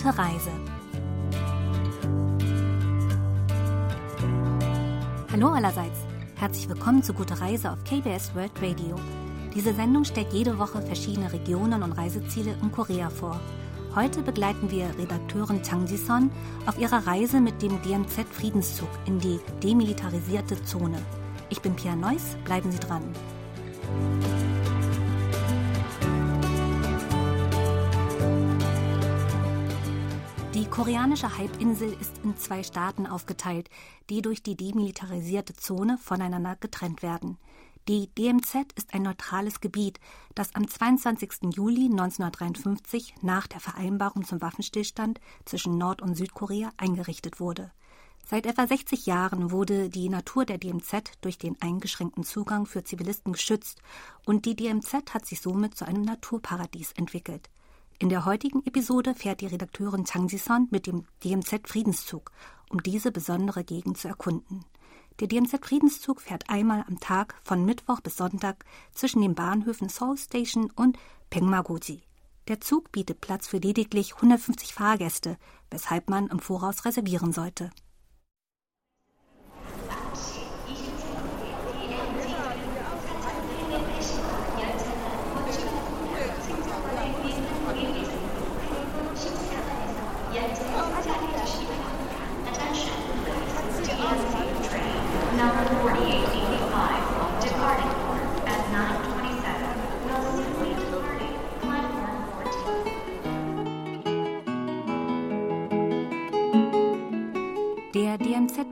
Gute Reise. Hallo allerseits. Herzlich willkommen zu Gute Reise auf KBS World Radio. Diese Sendung stellt jede Woche verschiedene Regionen und Reiseziele in Korea vor. Heute begleiten wir Redakteurin Chang Ji-son auf ihrer Reise mit dem DMZ Friedenszug in die demilitarisierte Zone. Ich bin Pia Neuss, bleiben Sie dran. Die koreanische Halbinsel ist in zwei Staaten aufgeteilt, die durch die demilitarisierte Zone voneinander getrennt werden. Die DMZ ist ein neutrales Gebiet, das am 22. Juli 1953 nach der Vereinbarung zum Waffenstillstand zwischen Nord- und Südkorea eingerichtet wurde. Seit etwa 60 Jahren wurde die Natur der DMZ durch den eingeschränkten Zugang für Zivilisten geschützt und die DMZ hat sich somit zu einem Naturparadies entwickelt. In der heutigen Episode fährt die Redakteurin Chang Ji-son mit dem DMZ Friedenszug, um diese besondere Gegend zu erkunden. Der DMZ Friedenszug fährt einmal am Tag von Mittwoch bis Sonntag zwischen den Bahnhöfen Seoul Station und Pengmagoji. Der Zug bietet Platz für lediglich 150 Fahrgäste, weshalb man im Voraus reservieren sollte.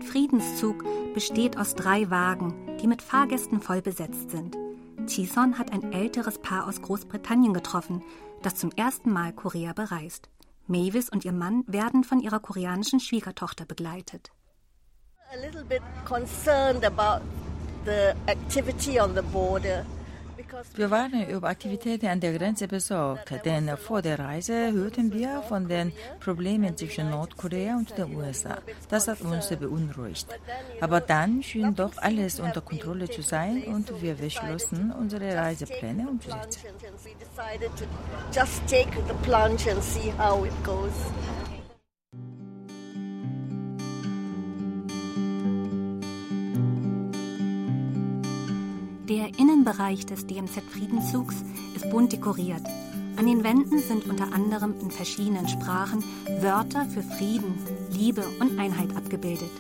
DMZ-Friedenszug besteht aus drei Wagen, die mit Fahrgästen voll besetzt sind. Chison hat ein älteres Paar aus Großbritannien getroffen, das zum ersten Mal Korea bereist. Mavis und ihr Mann werden von ihrer koreanischen Schwiegertochter begleitet. A little bit concerned about the activity on the border. Wir waren über Aktivitäten an der Grenze besorgt, denn vor der Reise hörten wir von den Problemen zwischen Nordkorea und den USA. Das hat uns beunruhigt. Aber dann schien doch alles unter Kontrolle zu sein und wir beschlossen, unsere Reisepläne umzusetzen. Just take the plunge and see how it goes. Der Innenbereich des DMZ-Friedenszugs ist bunt dekoriert. An den Wänden sind unter anderem in verschiedenen Sprachen Wörter für Frieden, Liebe und Einheit abgebildet.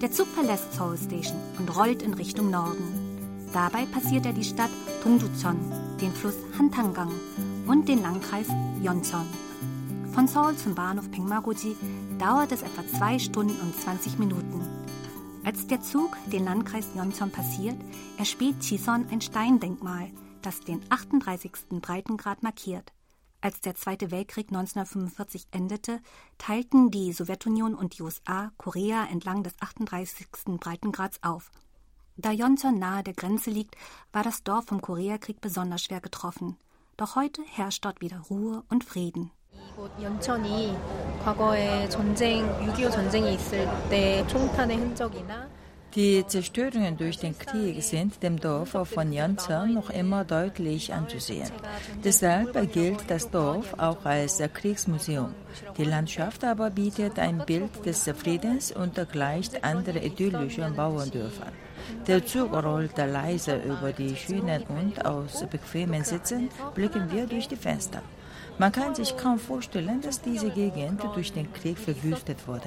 Der Zug verlässt Seoul Station und rollt in Richtung Norden. Dabei passiert er die Stadt Dongducheon, den Fluss Hantangang und den Landkreis Yeoncheon. Von Seoul zum Bahnhof Pengmagoji dauert es etwa zwei Stunden und 20 Minuten. Als der Zug den Landkreis Yeoncheon passiert, erspäht Chison ein Steindenkmal, das den 38. Breitengrad markiert. Als der Zweite Weltkrieg 1945 endete, teilten die Sowjetunion und die USA Korea entlang des 38. Breitengrads auf. Da Yeoncheon nahe der Grenze liegt, war das Dorf vom Koreakrieg besonders schwer getroffen. Doch heute herrscht dort wieder Ruhe und Frieden. Die Zerstörungen durch den Krieg sind dem Dorf von Yeoncheon noch immer deutlich anzusehen. Deshalb gilt das Dorf auch als Kriegsmuseum. Die Landschaft aber bietet ein Bild des Friedens und gleicht andere idyllische Bauerndörfer. Der Zug rollt leise über die Schienen und aus bequemen Sitzen blicken wir durch die Fenster. Man kann sich kaum vorstellen, dass diese Gegend durch den Krieg verwüstet wurde.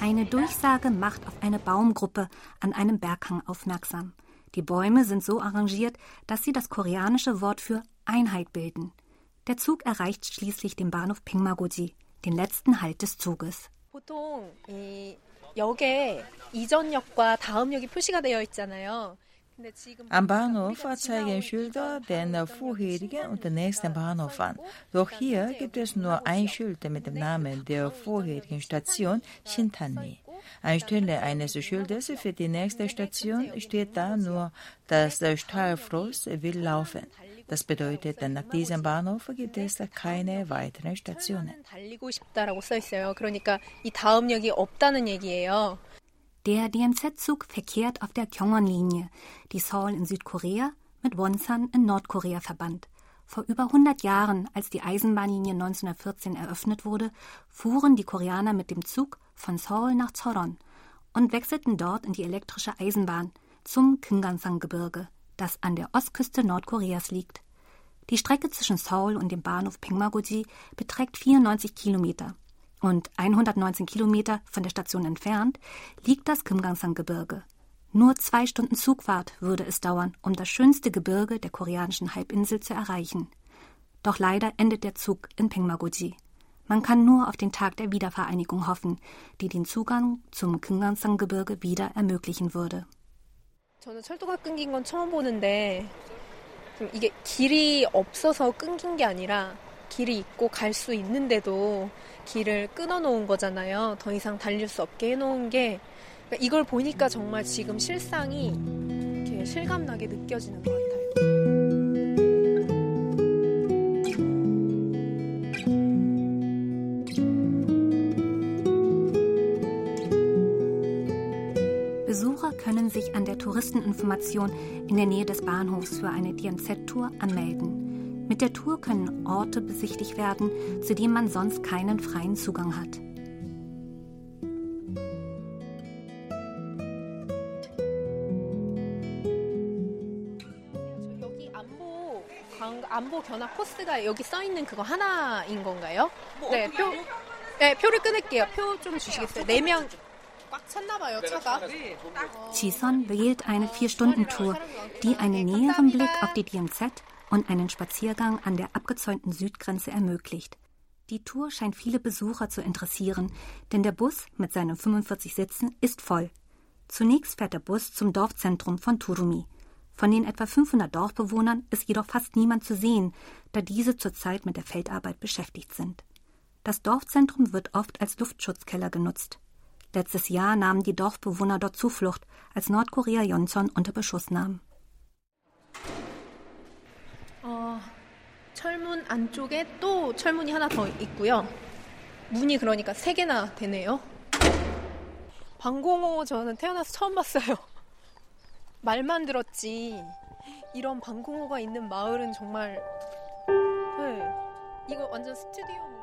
Eine Durchsage macht auf eine Baumgruppe an einem Berghang aufmerksam. Die Bäume sind so arrangiert, dass sie das koreanische Wort für Einheit bilden. Der Zug erreicht schließlich den Bahnhof Pengmagoji, den letzten Halt des Zuges. 보통 이 역에 이전역과 다음역이 표시가 되어 있잖아요. 근데 지금 Am Bahnhof zeigen Schilder den vorherigen und den nächsten Bahnhof an. Doch hier gibt es nur ein Schild mit dem Namen der vorherigen Station Shintanni. Anstelle eines Schildes für die nächste Station steht da nur, dass der Stahlfrost will laufen. Das bedeutet, nach diesem Bahnhof gibt es keine weiteren Stationen. Der DMZ-Zug verkehrt auf der Kyongon-Linie, die Seoul in Südkorea mit Wonsan in Nordkorea verband. Vor über 100 Jahren, als die Eisenbahnlinie 1914 eröffnet wurde, fuhren die Koreaner mit dem Zug von Seoul nach Choron und wechselten dort in die elektrische Eisenbahn zum Kingansang-Gebirge das an der Ostküste Nordkoreas liegt. Die Strecke zwischen Seoul und dem Bahnhof Pengmagoji beträgt 94 Kilometer. Und 119 Kilometer von der Station entfernt liegt das Kimgangsang-Gebirge. Nur zwei Stunden Zugfahrt würde es dauern, um das schönste Gebirge der koreanischen Halbinsel zu erreichen. Doch leider endet der Zug in Pengmagoji. Man kann nur auf den Tag der Wiedervereinigung hoffen, die den Zugang zum Kimgangsang-Gebirge wieder ermöglichen würde. 저는 철도가 끊긴 건 처음 보는데 좀 이게 길이 없어서 끊긴 게 아니라 길이 있고 갈 수 있는데도 길을 끊어 놓은 거잖아요. 더 이상 달릴 수 없게 해 놓은 게 그러니까 이걸 보니까 정말 지금 실상이 이렇게 실감나게 느껴지는 것 같아요. können sich an der Touristeninformation in der Nähe des Bahnhofs für eine DMZ-Tour anmelden. Mit der Tour können Orte besichtigt werden, zu denen man sonst keinen freien Zugang hat. 여기 안보 관- 안보 견학 코스가 여기 써 있는 그거 하나인 건가요? 네, 표. 네, 표를 끊을게요. 표 좀 주시겠어요? 네 명 꽉 찼나 봐요, 차가. Chison wählt eine Vier-Stunden-Tour, die einen näheren Blick auf die DMZ und einen Spaziergang an der abgezäunten Südgrenze ermöglicht. Die Tour scheint viele Besucher zu interessieren, denn der Bus mit seinen 45 Sitzen ist voll. Zunächst fährt der Bus zum Dorfzentrum von Turumi. Von den etwa 500 Dorfbewohnern ist jedoch fast niemand zu sehen, da diese zurzeit mit der Feldarbeit beschäftigt sind. Das Dorfzentrum wird oft als Luftschutzkeller genutzt. Letztes Jahr nahmen die Dorfbewohner dort Zuflucht, als Nordkorea Yonson unter Beschuss nahm. 어, 철문 안쪽에 또 철문이 하나 더 있고요. 문이 그러니까 세 개나 되네요. 방공호 저는 태어나서 처음 봤어요. 말만 들었지. 이런 방공호가 있는 마을은 정말 네. 이거 완전 스튜디오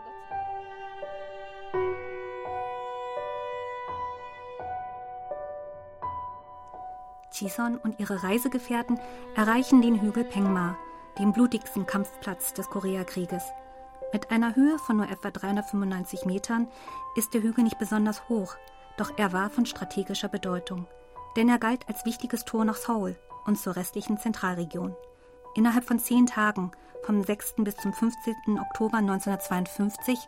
Chison und ihre Reisegefährten erreichen den Hügel Pengma, den blutigsten Kampfplatz des Koreakrieges. Mit einer Höhe von nur etwa 395 Metern ist der Hügel nicht besonders hoch, doch er war von strategischer Bedeutung, denn er galt als wichtiges Tor nach Seoul und zur restlichen Zentralregion. Innerhalb von zehn Tagen, vom 6. bis zum 15. Oktober 1952,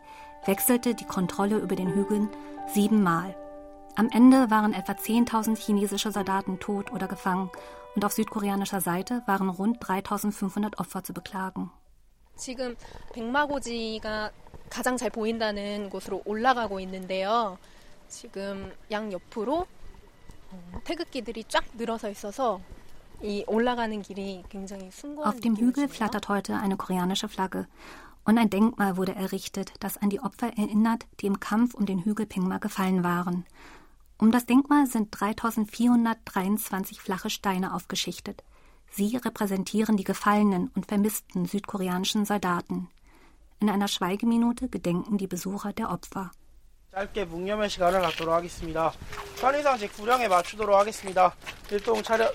wechselte die Kontrolle über den Hügeln siebenmal. Am Ende waren etwa 10.000 chinesische Soldaten tot oder gefangen und auf südkoreanischer Seite waren rund 3.500 Opfer zu beklagen. 지금 백마고지가 가장 잘 보인다는 곳으로 올라가고 있는데요. 지금 양 옆으로 어, 태극기들이 쫙 늘어서 있어서 이 올라가는 길이 굉장히 숭고한 Auf dem Hügel 느낌이거든요. flattert heute eine koreanische Flagge und ein Denkmal wurde errichtet, das an die Opfer erinnert, die im Kampf um den Hügel Pingma gefallen waren. Um das Denkmal sind 3423 flache Steine aufgeschichtet. Sie repräsentieren die gefallenen und vermissten südkoreanischen Soldaten. In einer Schweigeminute gedenken die Besucher der Opfer. 짧게 묵념의 시간을 갖도록 하겠습니다. 편의상 제 구령에 맞추도록 하겠습니다. 일동 차렷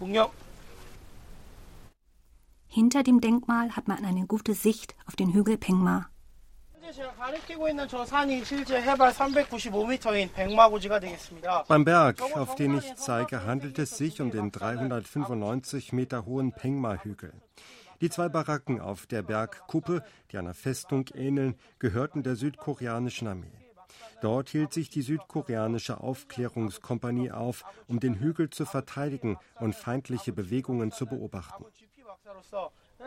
묵념 Hinter dem Denkmal hat man eine gute Sicht auf den Hügel Pengma. Beim Berg, auf den ich zeige, handelt es sich um den 395 Meter hohen Pengma-Hügel. Die zwei Baracken auf der Bergkuppe, die einer Festung ähneln, gehörten der südkoreanischen Armee. Dort hielt sich die südkoreanische Aufklärungskompanie auf, um den Hügel zu verteidigen und feindliche Bewegungen zu beobachten.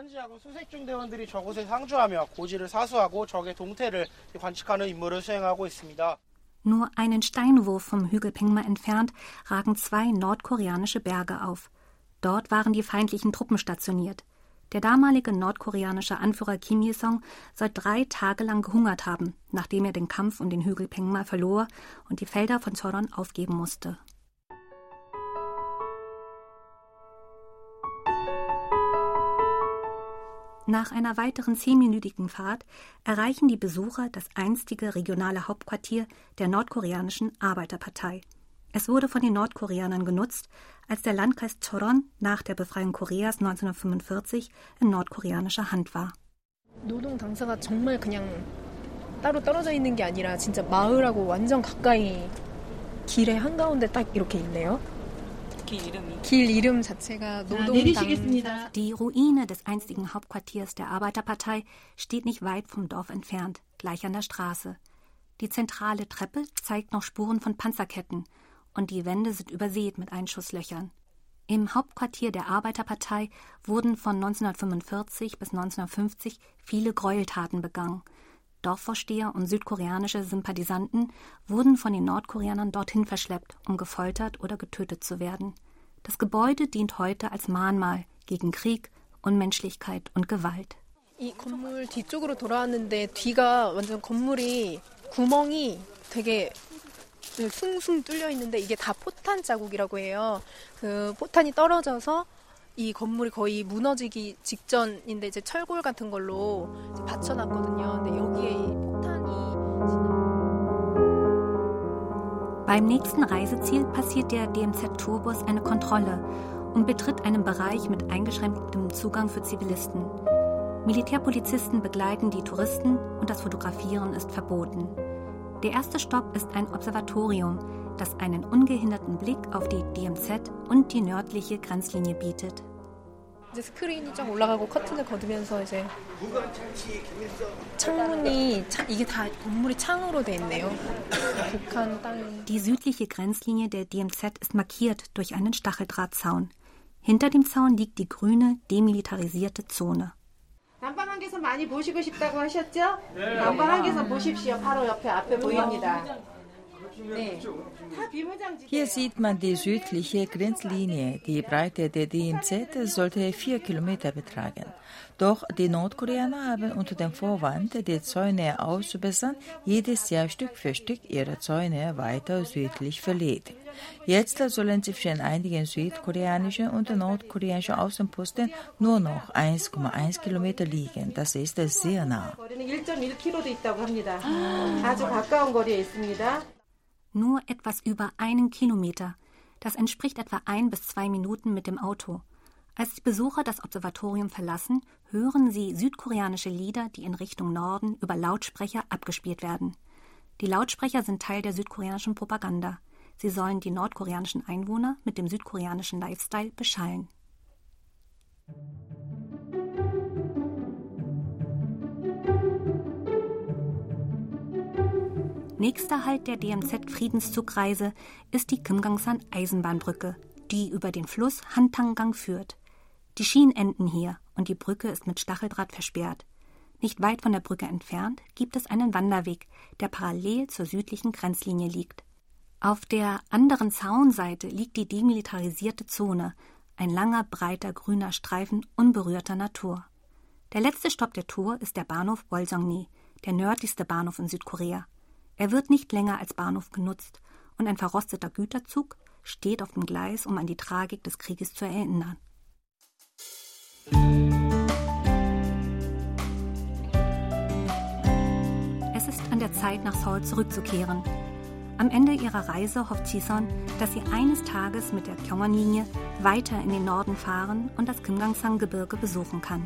GP 박사로서 현지하고 수색중 대원들이 저곳에 상주하며 고지를 사수하고 적의 동태를 관측하는 임무를 수행하고 있습니다. Nur einen Steinwurf vom Hügel Pengma entfernt ragen zwei nordkoreanische Berge auf. Dort waren die feindlichen Truppen stationiert. Der damalige nordkoreanische Anführer Kim Il-sung soll drei Tage lang gehungert haben, nachdem er den Kampf um den Hügel Pengma verlor und die Felder von Choron aufgeben musste. Nach einer weiteren zehnminütigen Fahrt erreichen die Besucher das einstige regionale Hauptquartier der nordkoreanischen Arbeiterpartei. Es wurde von den Nordkoreanern genutzt, als der Landkreis Choron nach der Befreiung Koreas 1945 in nordkoreanischer Hand war. 노동 당사가 정말 그냥 따로 떨어져 있는 게 아니라 진짜 마을하고 완전 가까이 길의 한가운데 딱 이렇게 있네요. Die Ruine des einstigen Hauptquartiers der Arbeiterpartei steht nicht weit vom Dorf entfernt, gleich an der Straße. Die zentrale Treppe zeigt noch Spuren von Panzerketten und die Wände sind übersät mit Einschusslöchern. Im Hauptquartier der Arbeiterpartei wurden von 1945 bis 1950 viele Gräueltaten begangen. Dorfvorsteher und südkoreanische Sympathisanten wurden von den Nordkoreanern dorthin verschleppt, um gefoltert oder getötet zu werden. Das Gebäude dient heute als Mahnmal gegen Krieg, Unmenschlichkeit und Gewalt. 이 건물 뒤쪽으로 돌아왔는데 뒤가 완전 건물이 구멍이 되게 숭숭 뚫려 있는데 이게 다 포탄 자국이라고 해요. 그 포탄이 떨어져서 이 건물이 거의 무너지기 직전인데 이제 철골 같은 걸로 이제 받쳐놨거든요. 근데 여기에 이 포탄이 Beim nächsten Reiseziel passiert der DMZ-Tourbus eine Kontrolle und betritt einen Bereich mit eingeschränktem Zugang für Zivilisten. Militärpolizisten begleiten die Touristen und das Fotografieren ist verboten. Der erste Stopp ist ein Observatorium, das einen ungehinderten Blick auf die DMZ und die nördliche Grenzlinie bietet. 이제 스크린이 쫙 올라가고 커튼을 거두면서 이제 창문이 차, 이게 다 건물이 창으로 돼 있네요. 북한 땅이 Die südliche Grenzlinie der DMZ ist markiert durch einen Stacheldrahtzaun. Hinter dem Zaun liegt die grüne, demilitarisierte Zone. 많이 보시고 싶다고 하셨죠? 난방 한개선 보십시오. 바로 옆에 앞에 보입니다. Hier sieht man die südliche Grenzlinie. Die Breite der DMZ sollte vier Kilometer betragen. Doch die Nordkoreaner haben unter dem Vorwand, die Zäune auszubessern, jedes Jahr Stück für Stück ihre Zäune weiter südlich verlegt. Jetzt sollen zwischen einigen südkoreanischen und nordkoreanischen Außenposten nur noch 1,1 Kilometer liegen. Das ist sehr nah. Ah. Nur etwas über einen Kilometer. Das entspricht etwa ein bis zwei Minuten mit dem Auto. Als die Besucher das Observatorium verlassen, hören sie südkoreanische Lieder, die in Richtung Norden über Lautsprecher abgespielt werden. Die Lautsprecher sind Teil der südkoreanischen Propaganda. Sie sollen die nordkoreanischen Einwohner mit dem südkoreanischen Lifestyle beschallen. Nächster Halt der DMZ-Friedenszugreise ist die Kimgangsan Eisenbahnbrücke, die über den Fluss Hantanggang führt. Die Schienen enden hier und die Brücke ist mit Stacheldraht versperrt. Nicht weit von der Brücke entfernt gibt es einen Wanderweg, der parallel zur südlichen Grenzlinie liegt. Auf der anderen Zaunseite liegt die demilitarisierte Zone, ein langer, breiter, grüner Streifen unberührter Natur. Der letzte Stopp der Tour ist der Bahnhof Wolsongni, der nördlichste Bahnhof in Südkorea. Er wird nicht länger als Bahnhof genutzt und ein verrosteter Güterzug steht auf dem Gleis, um an die Tragik des Krieges zu erinnern. Es ist an der Zeit, nach Seoul zurückzukehren. Am Ende ihrer Reise hofft Chison, dass sie eines Tages mit der Gyeongwon-Linie weiter in den Norden fahren und das Kimgangsang-Gebirge besuchen kann.